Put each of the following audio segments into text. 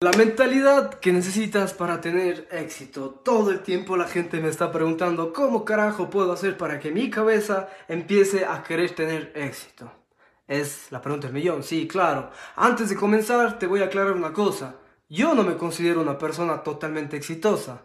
La mentalidad que necesitas para tener éxito. Todo el tiempo la gente me está preguntando cómo carajo puedo hacer para que mi cabeza empiece a querer tener éxito. Es la pregunta del millón, sí, claro. Antes de comenzar te voy a aclarar una cosa. Yo no me considero una persona totalmente exitosa.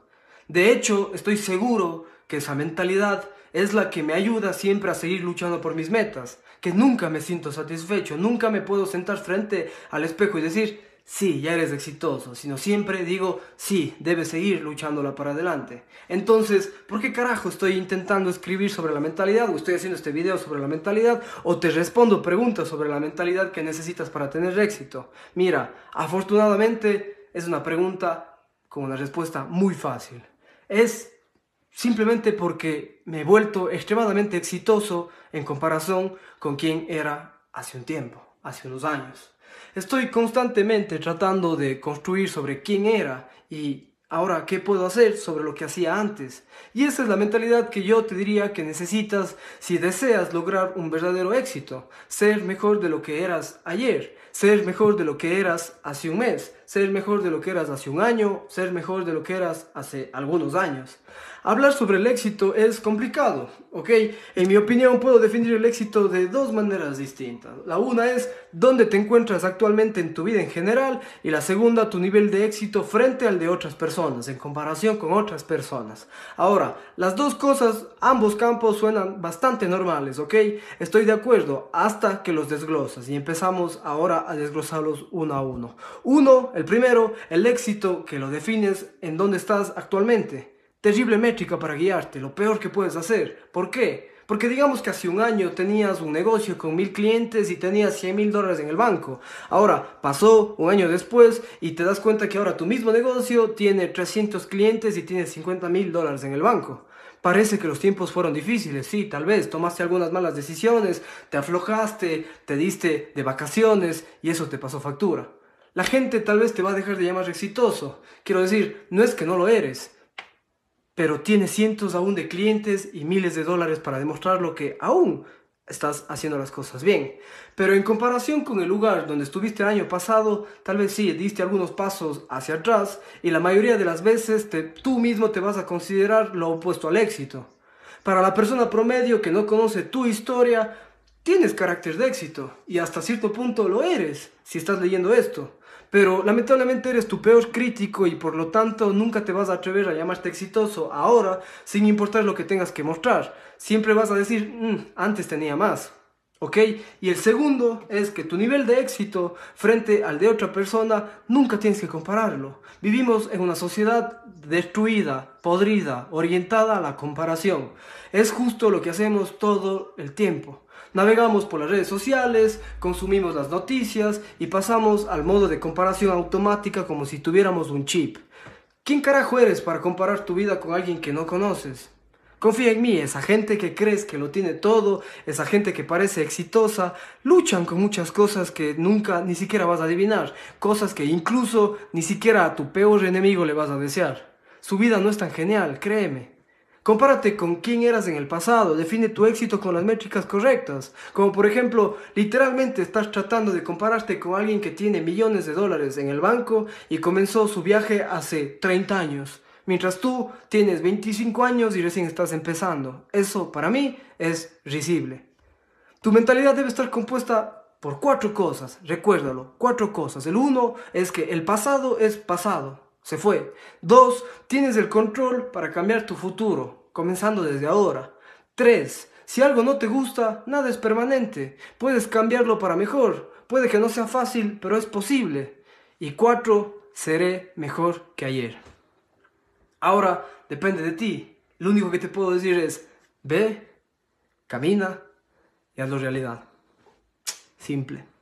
De hecho, estoy seguro que esa mentalidad es la que me ayuda siempre a seguir luchando por mis metas. Que nunca me siento satisfecho, nunca me puedo sentar frente al espejo y decir, sí, ya eres exitoso, sino siempre digo, sí, debes seguir luchándola para adelante. Entonces, ¿por qué carajo estoy intentando escribir sobre la mentalidad o estoy haciendo este video sobre la mentalidad o te respondo preguntas sobre la mentalidad que necesitas para tener éxito? Mira, afortunadamente es una pregunta con una respuesta muy fácil. Es simplemente porque me he vuelto extremadamente exitoso en comparación con quien era hace un tiempo, hace unos años. Estoy constantemente tratando de construir sobre quién era y ahora qué puedo hacer sobre lo que hacía antes. Y esa es la mentalidad que yo te diría que necesitas si deseas lograr un verdadero éxito. Ser mejor de lo que eras ayer, ser mejor de lo que eras hace un mes, ser mejor de lo que eras hace un año, ser mejor de lo que eras hace algunos años. Hablar sobre el éxito es complicado, ¿ok? En mi opinión puedo definir el éxito de dos maneras distintas. La una es dónde te encuentras actualmente en tu vida en general y la segunda tu nivel de éxito frente al de otras personas, en comparación con otras personas. Ahora, las dos cosas, ambos campos suenan bastante normales, ¿ok? Estoy de acuerdo hasta que los desglosas y empezamos ahora a desglosarlos uno a uno. Uno, el primero, el éxito que lo defines en dónde estás actualmente terrible métrica para guiarte, lo peor que puedes hacer. ¿Por qué? Porque digamos que hace un año tenías un negocio con mil clientes y tenías 100 mil dólares en el banco. Ahora pasó un año después y te das cuenta que ahora tu mismo negocio tiene 300 clientes y tienes 50 mil dólares en el banco. Parece que los tiempos fueron difíciles, sí, tal vez tomaste algunas malas decisiones, te aflojaste, te diste de vacaciones y eso te pasó factura. La gente tal vez te va a dejar de llamar exitoso. Quiero decir, no es que no lo eres, pero tienes cientos aún de clientes y miles de dólares para demostrar lo que aún estás haciendo las cosas bien. Pero en comparación con el lugar donde estuviste el año pasado, tal vez sí, diste algunos pasos hacia atrás y la mayoría de las veces tú mismo te vas a considerar lo opuesto al éxito. Para la persona promedio que no conoce tu historia, tienes carácter de éxito y hasta cierto punto lo eres si estás leyendo esto. Pero lamentablemente eres tu peor crítico y por lo tanto nunca te vas a atrever a llamarte exitoso ahora sin importar lo que tengas que mostrar. Siempre vas a decir, mm, antes tenía más. ¿Ok? Y el segundo es que tu nivel de éxito frente al de otra persona nunca tienes que compararlo. Vivimos en una sociedad destruida, podrida, orientada a la comparación. Es justo lo que hacemos todo el tiempo. Navegamos por las redes sociales, consumimos las noticias y pasamos al modo de comparación automática como si tuviéramos un chip. ¿Quién carajo eres para comparar tu vida con alguien que no conoces? Confía en mí, esa gente que crees que lo tiene todo, esa gente que parece exitosa, luchan con muchas cosas que nunca ni siquiera vas a adivinar, cosas que incluso ni siquiera a tu peor enemigo le vas a desear. Su vida no es tan genial, créeme. Compárate con quién eras en el pasado, define tu éxito con las métricas correctas. Como por ejemplo, literalmente estás tratando de compararte con alguien que tiene millones de dólares en el banco y comenzó su viaje hace 30 años, mientras tú tienes 25 años y recién estás empezando. Eso para mí es risible. Tu mentalidad debe estar compuesta por cuatro cosas, recuérdalo, cuatro cosas. El uno es que el pasado es pasado se fue. Dos, tienes el control para cambiar tu futuro, comenzando desde ahora. Tres, si algo no te gusta, nada es permanente. Puedes cambiarlo para mejor. Puede que no sea fácil, pero es posible. Y cuatro, seré mejor que ayer. Ahora depende de ti. Lo único que te puedo decir es, ve, camina y hazlo realidad. Simple.